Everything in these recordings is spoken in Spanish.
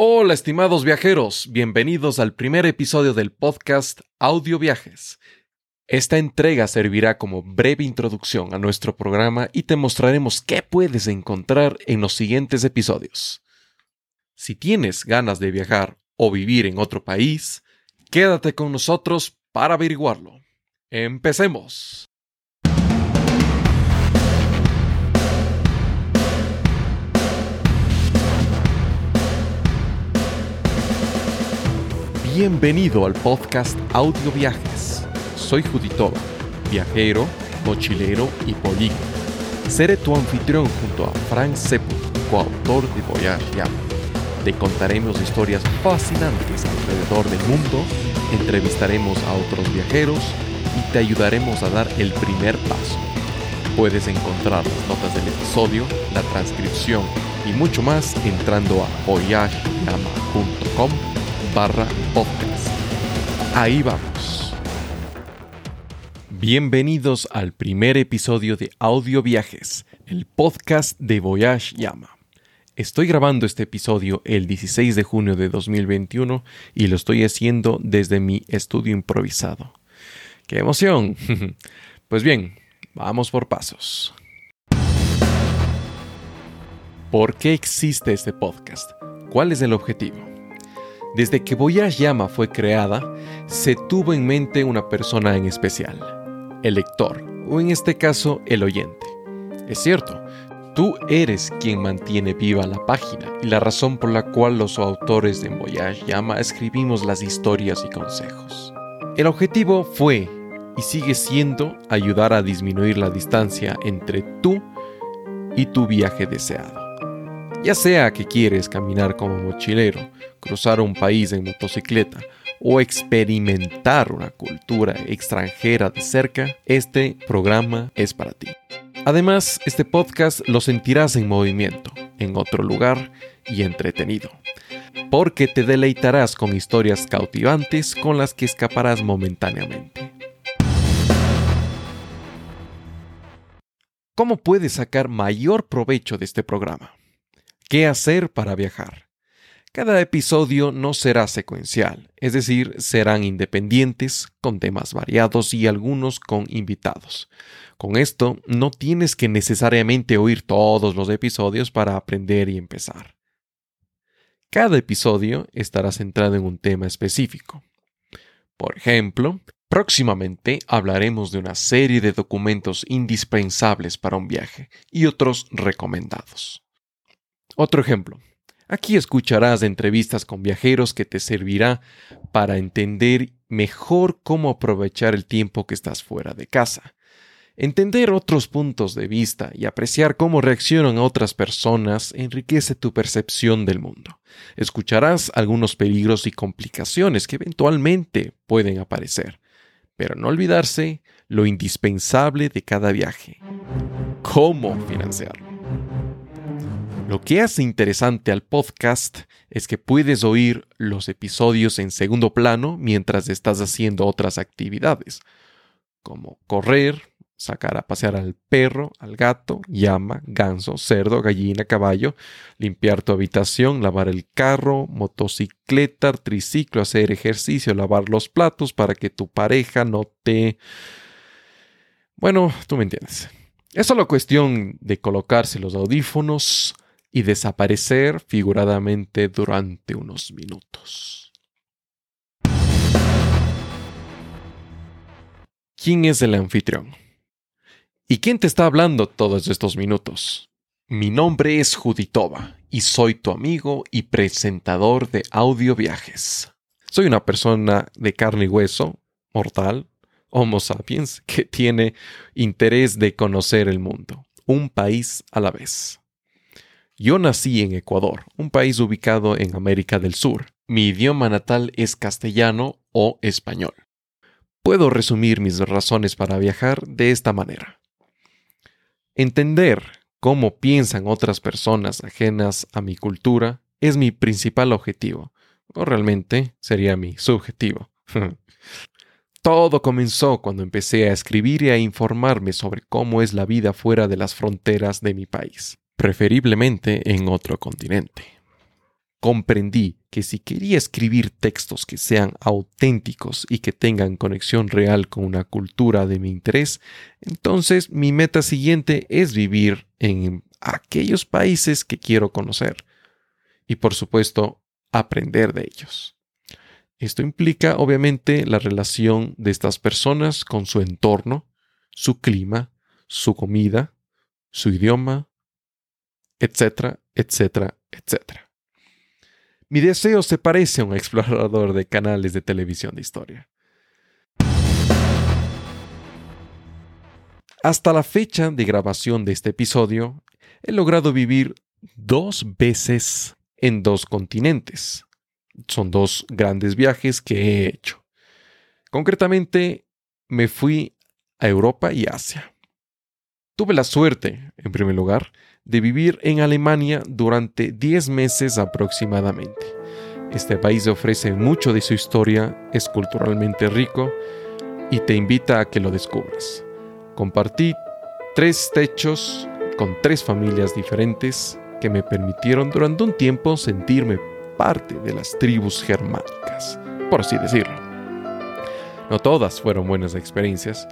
Hola estimados viajeros, bienvenidos al primer episodio del podcast Audio Viajes. Esta entrega servirá como breve introducción a nuestro programa y te mostraremos qué puedes encontrar en los siguientes episodios. Si tienes ganas de viajar o vivir en otro país, quédate con nosotros para averiguarlo. Empecemos. Bienvenido al podcast Audio Viajes. Soy Juditova, viajero, mochilero y políglota. Seré tu anfitrión junto a Frank Seppo, coautor de Voyage. Te contaremos historias fascinantes alrededor del mundo, entrevistaremos a otros viajeros y te ayudaremos a dar el primer paso. Puedes encontrar las notas del episodio, la transcripción y mucho más entrando a voyageyama.com Ahí vamos. Bienvenidos al primer episodio de Audio Viajes, el podcast de Voyage Llama. Estoy grabando este episodio el 16 de junio de 2021 y lo estoy haciendo desde mi estudio improvisado. ¡Qué emoción! Pues bien, vamos por pasos. ¿Por qué existe este podcast? ¿Cuál es el objetivo? Desde que Voyage Llama fue creada, se tuvo en mente una persona en especial, el lector, o en este caso, el oyente. Es cierto, tú eres quien mantiene viva la página y la razón por la cual los autores de Voyage Llama escribimos las historias y consejos. El objetivo fue y sigue siendo ayudar a disminuir la distancia entre tú y tu viaje deseado. Ya sea que quieres caminar como mochilero, cruzar un país en motocicleta o experimentar una cultura extranjera de cerca, este programa es para ti. Además, este podcast lo sentirás en movimiento, en otro lugar y entretenido, porque te deleitarás con historias cautivantes con las que escaparás momentáneamente. ¿Cómo puedes sacar mayor provecho de este programa? ¿Qué hacer para viajar? Cada episodio no será secuencial, es decir, serán independientes, con temas variados y algunos con invitados. Con esto, no tienes que necesariamente oír todos los episodios para aprender y empezar. Cada episodio estará centrado en un tema específico. Por ejemplo, próximamente hablaremos de una serie de documentos indispensables para un viaje y otros recomendados. Otro ejemplo. Aquí escucharás entrevistas con viajeros que te servirá para entender mejor cómo aprovechar el tiempo que estás fuera de casa. Entender otros puntos de vista y apreciar cómo reaccionan otras personas enriquece tu percepción del mundo. Escucharás algunos peligros y complicaciones que eventualmente pueden aparecer, pero no olvidarse lo indispensable de cada viaje. ¿Cómo financiarlo? Lo que hace interesante al podcast es que puedes oír los episodios en segundo plano mientras estás haciendo otras actividades, como correr, sacar a pasear al perro, al gato, llama, ganso, cerdo, gallina, caballo, limpiar tu habitación, lavar el carro, motocicleta, triciclo, hacer ejercicio, lavar los platos para que tu pareja no te... Bueno, tú me entiendes. Es solo cuestión de colocarse los audífonos, y desaparecer figuradamente durante unos minutos. ¿Quién es el anfitrión? ¿Y quién te está hablando todos estos minutos? Mi nombre es Juditova y soy tu amigo y presentador de Audio Viajes. Soy una persona de carne y hueso, mortal, Homo sapiens, que tiene interés de conocer el mundo, un país a la vez. Yo nací en Ecuador, un país ubicado en América del Sur. Mi idioma natal es castellano o español. Puedo resumir mis razones para viajar de esta manera. Entender cómo piensan otras personas ajenas a mi cultura es mi principal objetivo, o realmente sería mi subjetivo. Todo comenzó cuando empecé a escribir y a informarme sobre cómo es la vida fuera de las fronteras de mi país preferiblemente en otro continente. comprendí que si quería escribir textos que sean auténticos y que tengan conexión real con una cultura de mi interés, entonces mi meta siguiente es vivir en aquellos países que quiero conocer y por supuesto aprender de ellos. Esto implica obviamente la relación de estas personas con su entorno, su clima, su comida, su idioma, etcétera, etcétera, etcétera. Mi deseo se parece a un explorador de canales de televisión de historia. Hasta la fecha de grabación de este episodio, he logrado vivir dos veces en dos continentes. Son dos grandes viajes que he hecho. Concretamente, me fui a Europa y Asia. Tuve la suerte, en primer lugar, de vivir en Alemania durante 10 meses aproximadamente. Este país ofrece mucho de su historia, es culturalmente rico y te invita a que lo descubras. Compartí tres techos con tres familias diferentes que me permitieron durante un tiempo sentirme parte de las tribus germánicas, por así decirlo. No todas fueron buenas experiencias,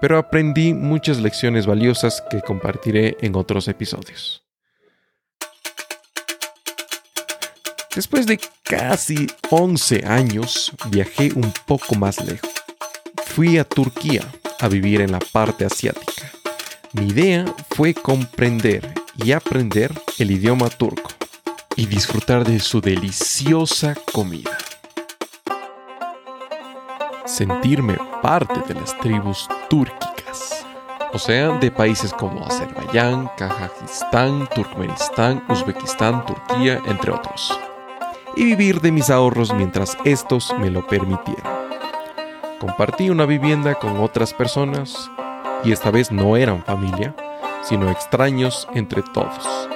pero aprendí muchas lecciones valiosas que compartiré en otros episodios. Después de casi 11 años, viajé un poco más lejos. Fui a Turquía a vivir en la parte asiática. Mi idea fue comprender y aprender el idioma turco y disfrutar de su deliciosa comida sentirme parte de las tribus túrquicas, o sea, de países como Azerbaiyán, Kazajistán, Turkmenistán, Uzbekistán, Turquía, entre otros, y vivir de mis ahorros mientras estos me lo permitieran. Compartí una vivienda con otras personas y esta vez no eran familia, sino extraños entre todos.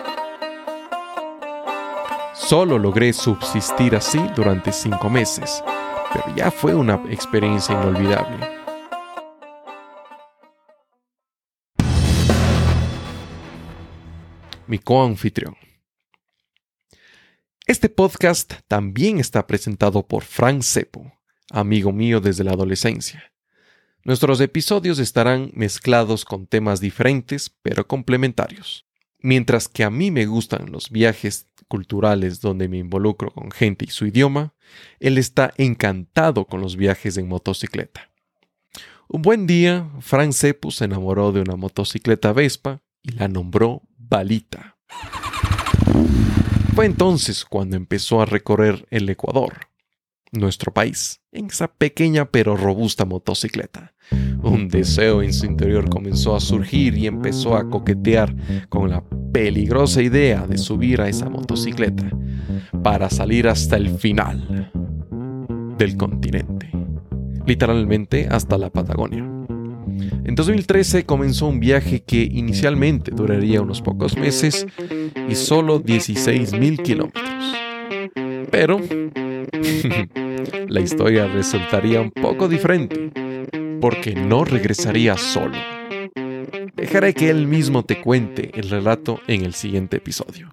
Solo logré subsistir así durante cinco meses, pero ya fue una experiencia inolvidable. Mi coanfitrión. Este podcast también está presentado por Frank Sepo, amigo mío desde la adolescencia. Nuestros episodios estarán mezclados con temas diferentes pero complementarios. Mientras que a mí me gustan los viajes culturales donde me involucro con gente y su idioma, él está encantado con los viajes en motocicleta. Un buen día, Frank Sepu se enamoró de una motocicleta Vespa y la nombró Balita. Fue entonces cuando empezó a recorrer el Ecuador, nuestro país, en esa pequeña pero robusta motocicleta. Un deseo en su interior comenzó a surgir y empezó a coquetear con la peligrosa idea de subir a esa motocicleta para salir hasta el final del continente, literalmente hasta la Patagonia. En 2013 comenzó un viaje que inicialmente duraría unos pocos meses y solo 16 mil kilómetros. Pero la historia resultaría un poco diferente, porque no regresaría solo. Dejaré que él mismo te cuente el relato en el siguiente episodio.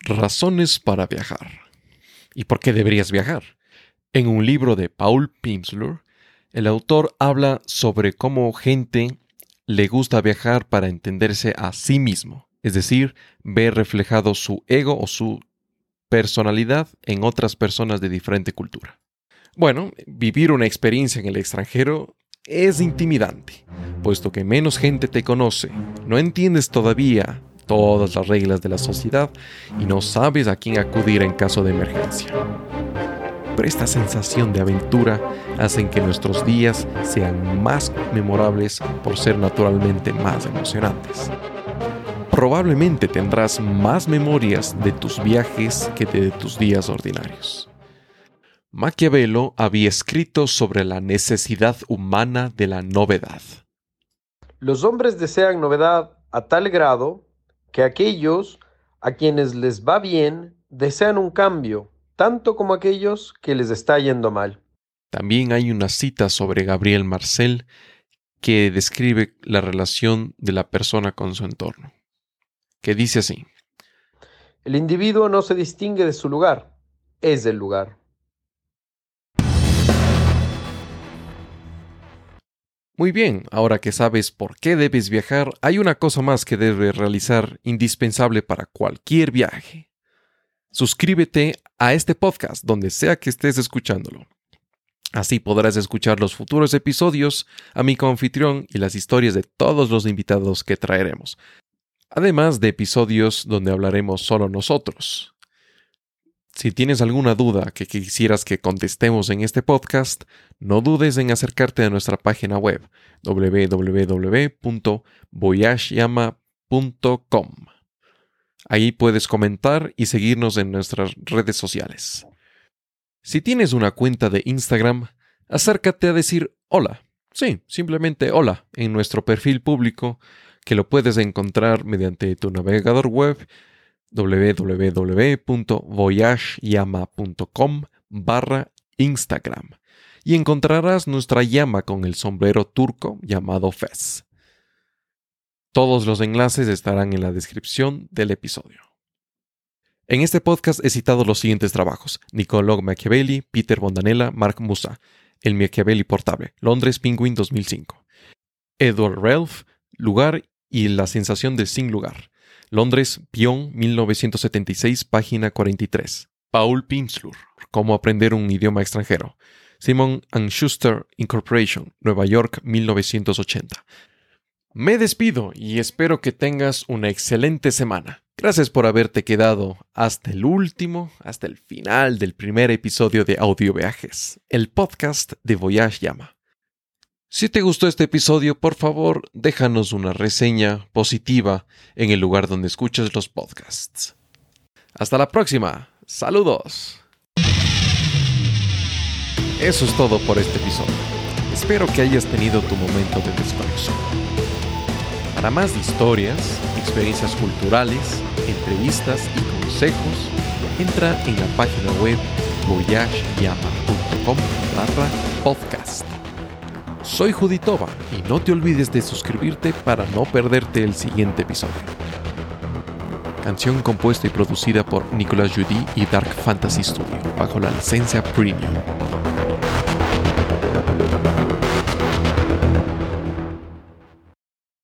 Razones para viajar. ¿Y por qué deberías viajar? En un libro de Paul Pimsleur, el autor habla sobre cómo gente le gusta viajar para entenderse a sí mismo, es decir, ver reflejado su ego o su personalidad en otras personas de diferente cultura. Bueno, vivir una experiencia en el extranjero es intimidante, puesto que menos gente te conoce, no entiendes todavía todas las reglas de la sociedad y no sabes a quién acudir en caso de emergencia. Pero esta sensación de aventura hace que nuestros días sean más memorables por ser naturalmente más emocionantes. Probablemente tendrás más memorias de tus viajes que de tus días ordinarios. Maquiavelo había escrito sobre la necesidad humana de la novedad. Los hombres desean novedad a tal grado que aquellos a quienes les va bien desean un cambio, tanto como aquellos que les está yendo mal. También hay una cita sobre Gabriel Marcel que describe la relación de la persona con su entorno. Que dice así. El individuo no se distingue de su lugar, es el lugar. Muy bien, ahora que sabes por qué debes viajar, hay una cosa más que debes realizar indispensable para cualquier viaje. Suscríbete a este podcast donde sea que estés escuchándolo. Así podrás escuchar los futuros episodios, a mi confitrión y las historias de todos los invitados que traeremos, además de episodios donde hablaremos solo nosotros. Si tienes alguna duda que quisieras que contestemos en este podcast, no dudes en acercarte a nuestra página web www.voyageyama.com. Ahí puedes comentar y seguirnos en nuestras redes sociales. Si tienes una cuenta de Instagram, acércate a decir hola. Sí, simplemente hola en nuestro perfil público que lo puedes encontrar mediante tu navegador web www.voyageyama.com barra Instagram y encontrarás nuestra llama con el sombrero turco llamado Fez. Todos los enlaces estarán en la descripción del episodio. En este podcast he citado los siguientes trabajos: Niccolò Machiavelli, Peter Bondanella, Mark Musa, El Machiavelli Portable, Londres Penguin 2005. Edward Ralph, Lugar y la sensación de sin lugar, Londres, Pion, 1976, página 43. Paul Pinslur, Cómo aprender un idioma extranjero. Simon Schuster Incorporation, Nueva York, 1980. Me despido y espero que tengas una excelente semana. Gracias por haberte quedado hasta el último, hasta el final del primer episodio de Audio Viajes, el podcast de Voyage Llama. Si te gustó este episodio, por favor, déjanos una reseña positiva en el lugar donde escuchas los podcasts. Hasta la próxima. Saludos. Eso es todo por este episodio. Espero que hayas tenido tu momento de desconexión. Para más historias, experiencias culturales, entrevistas y consejos, entra en la página web voyageyama.com podcast. Soy Juditova y no te olvides de suscribirte para no perderte el siguiente episodio. Canción compuesta y producida por Nicolas Judy y Dark Fantasy Studio bajo la licencia Premium.